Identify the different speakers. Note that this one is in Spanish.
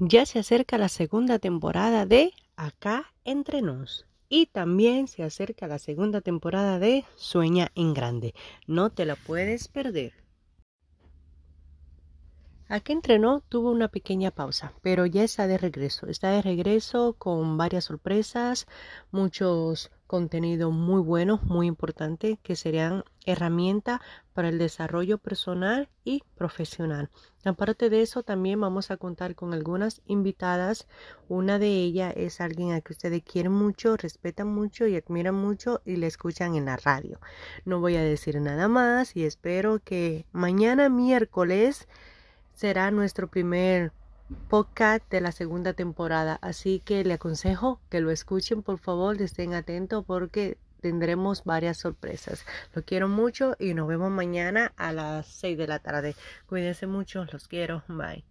Speaker 1: ya se acerca la segunda temporada de Acá entre nos. Y también se acerca la segunda temporada de Sueña en Grande. No te la puedes perder. Aquí entrenó tuvo una pequeña pausa, pero ya está de regreso. Está de regreso con varias sorpresas, muchos contenidos muy buenos, muy importantes, que serían herramienta para el desarrollo personal y profesional. Aparte de eso, también vamos a contar con algunas invitadas. Una de ellas es alguien a que ustedes quieren mucho, respetan mucho y admiran mucho y le escuchan en la radio. No voy a decir nada más y espero que mañana miércoles será nuestro primer podcast de la segunda temporada. Así que le aconsejo que lo escuchen, por favor, estén atentos porque tendremos varias sorpresas. Lo quiero mucho y nos vemos mañana a las 6 de la tarde. Cuídense mucho, los quiero. Bye.